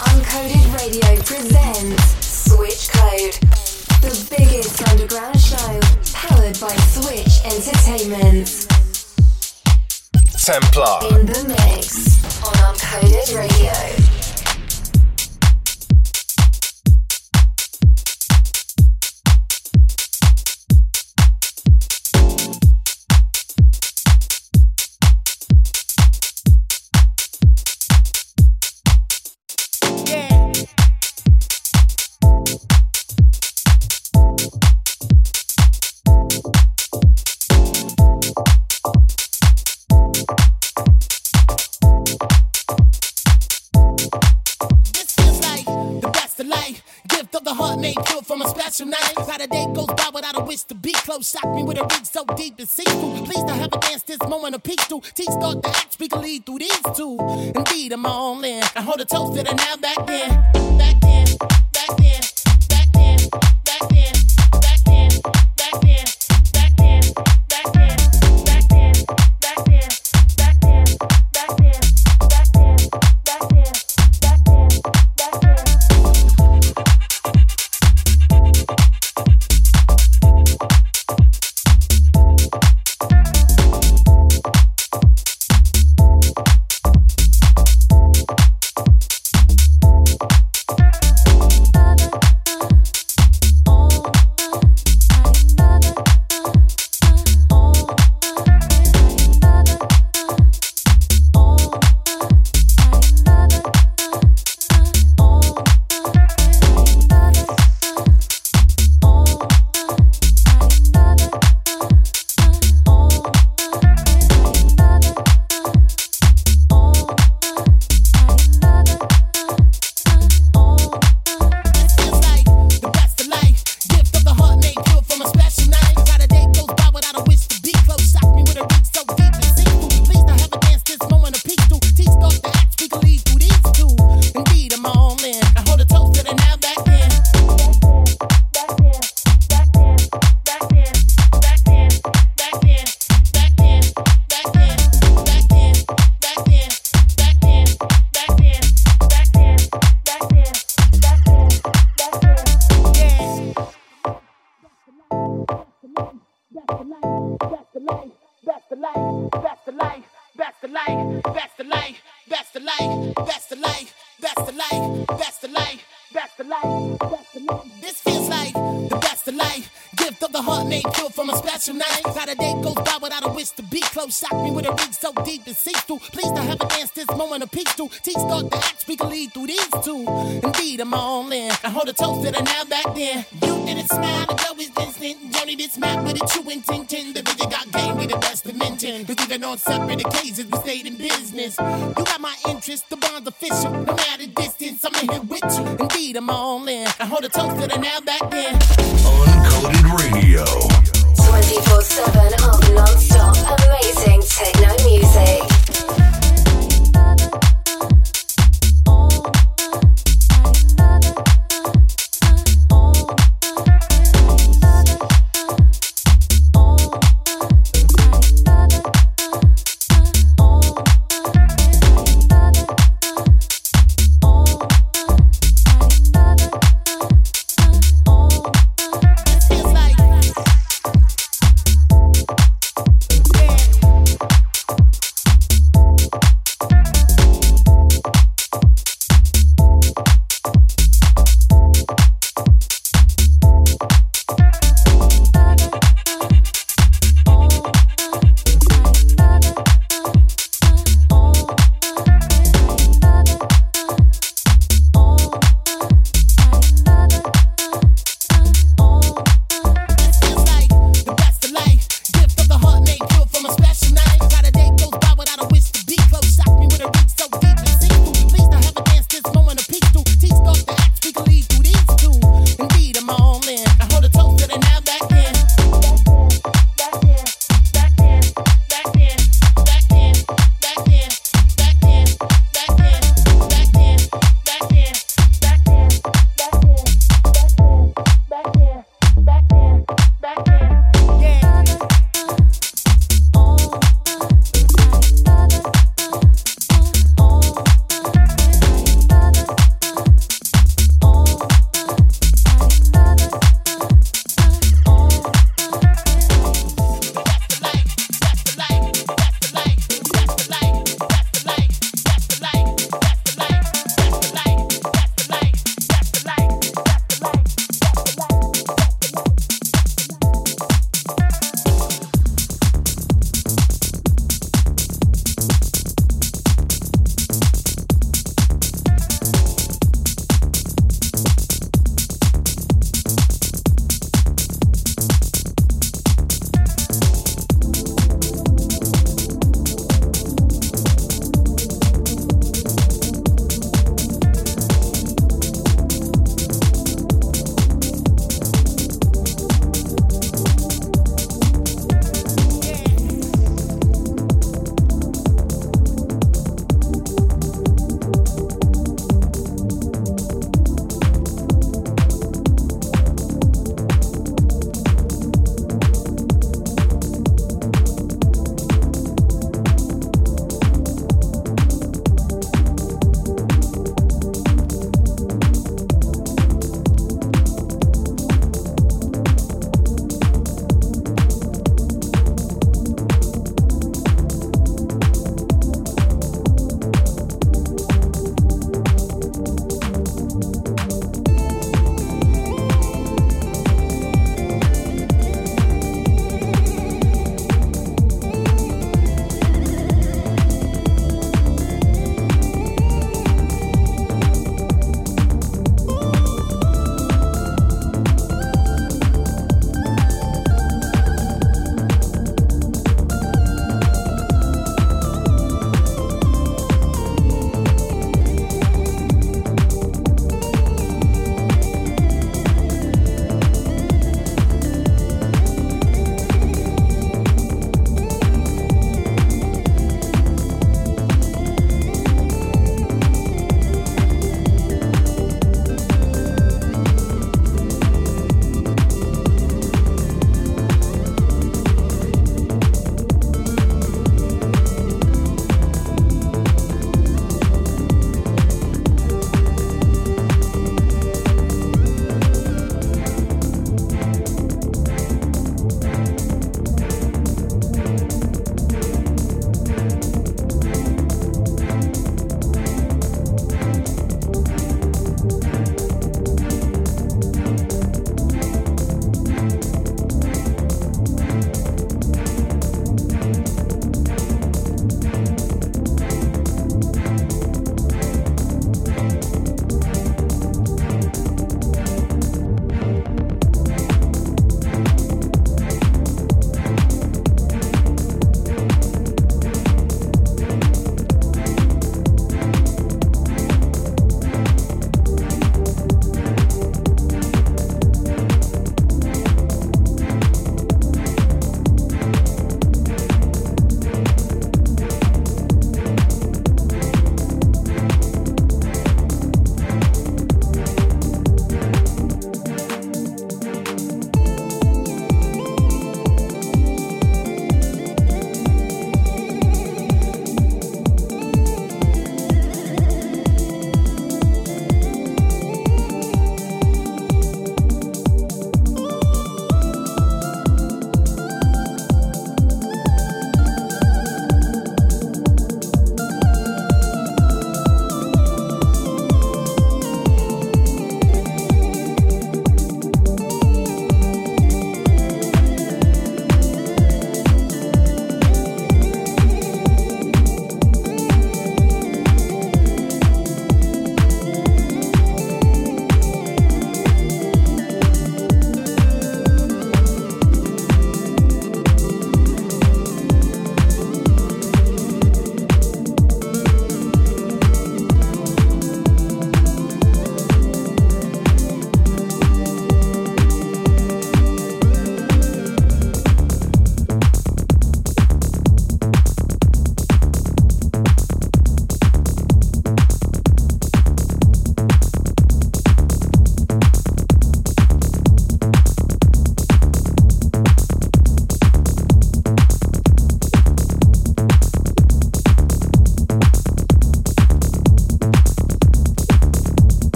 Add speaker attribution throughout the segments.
Speaker 1: Uncoded Radio presents Switch Code, the biggest underground show powered by Switch Entertainment.
Speaker 2: Templar.
Speaker 1: In the mix on Uncoded Radio.
Speaker 3: Shock me with a reach so deep and. Please to have a dance this moment of peace through. Teach thought the acts we can lead through these two. Indeed, I'm all in. I hold a toast to the now back then.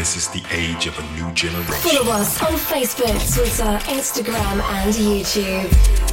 Speaker 1: This is the age of a new generation.
Speaker 2: Follow us on Facebook, Twitter, Instagram, and YouTube.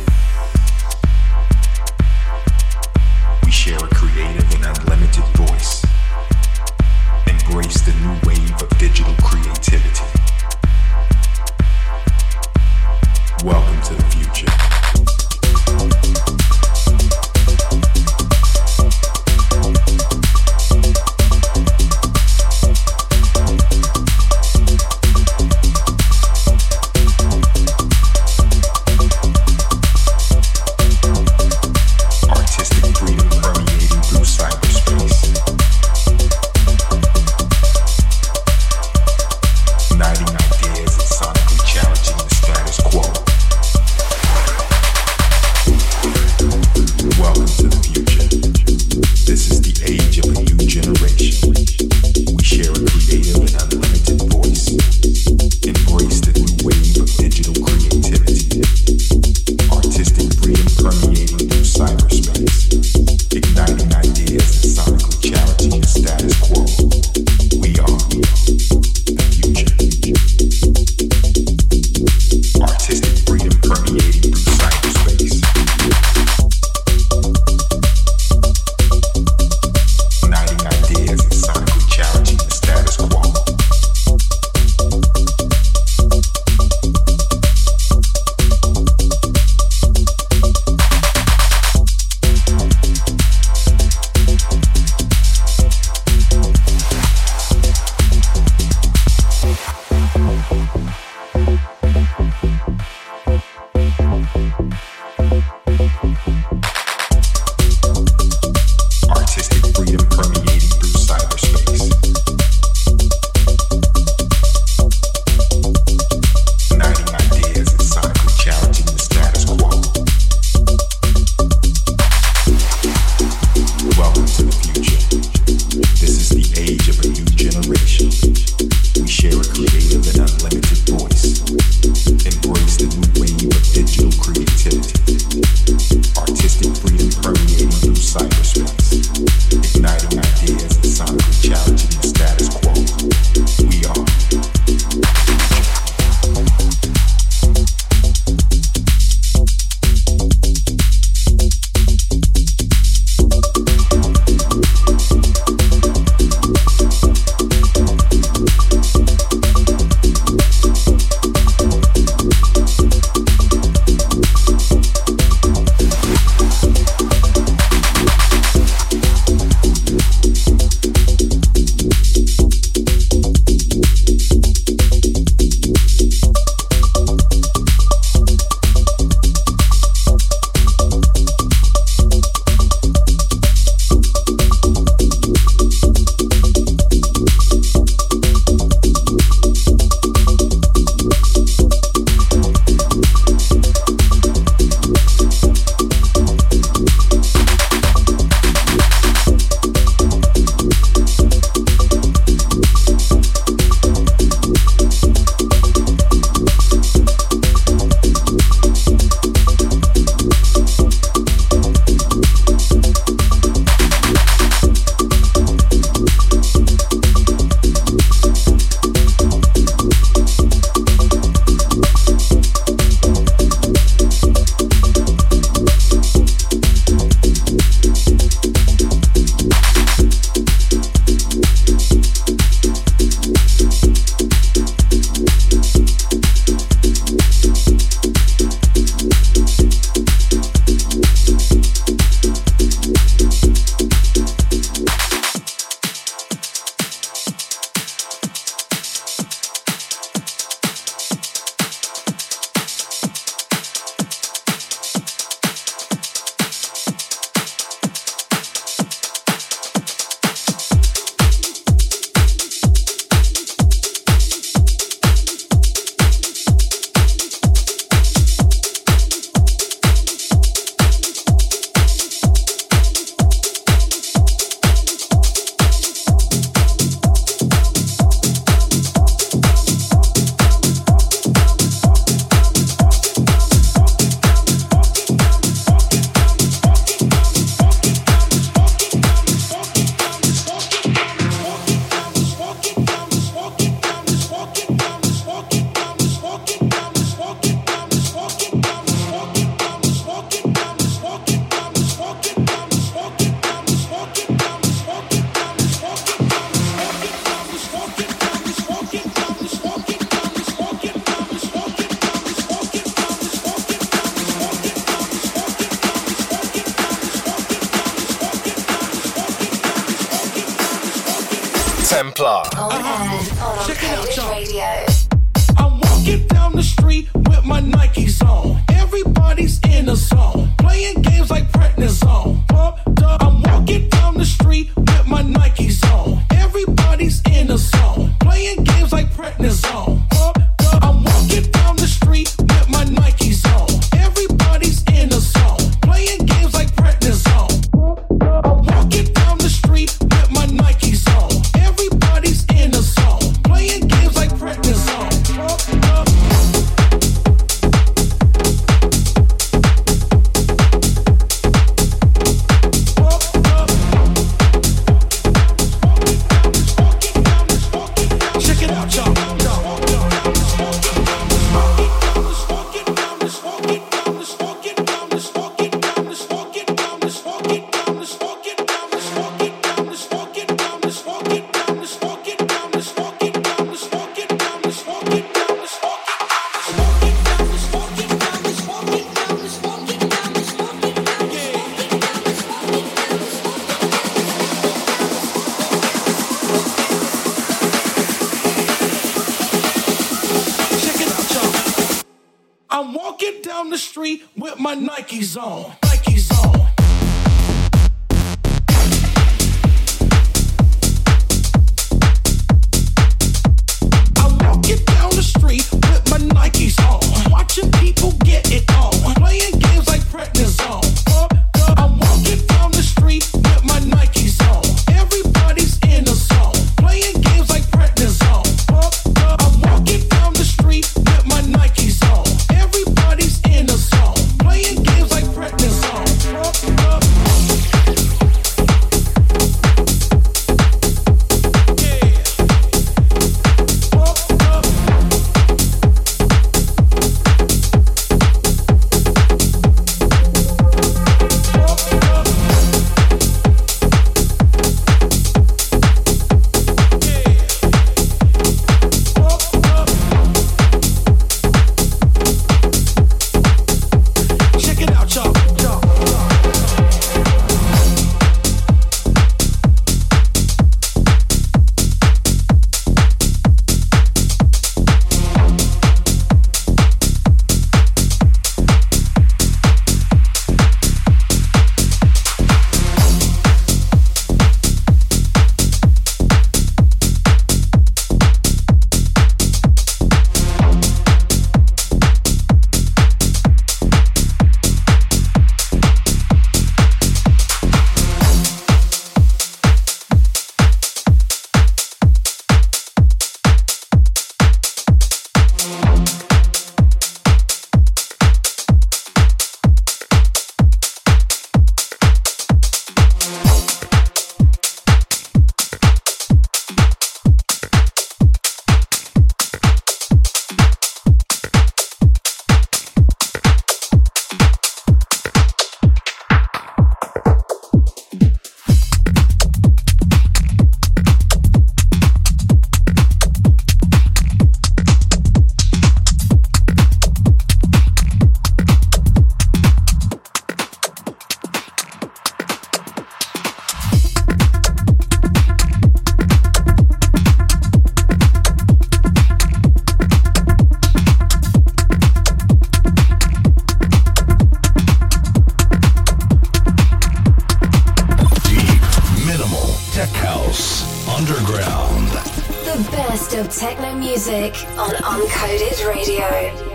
Speaker 1: Techno music on Uncoded Radio.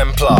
Speaker 1: Templar.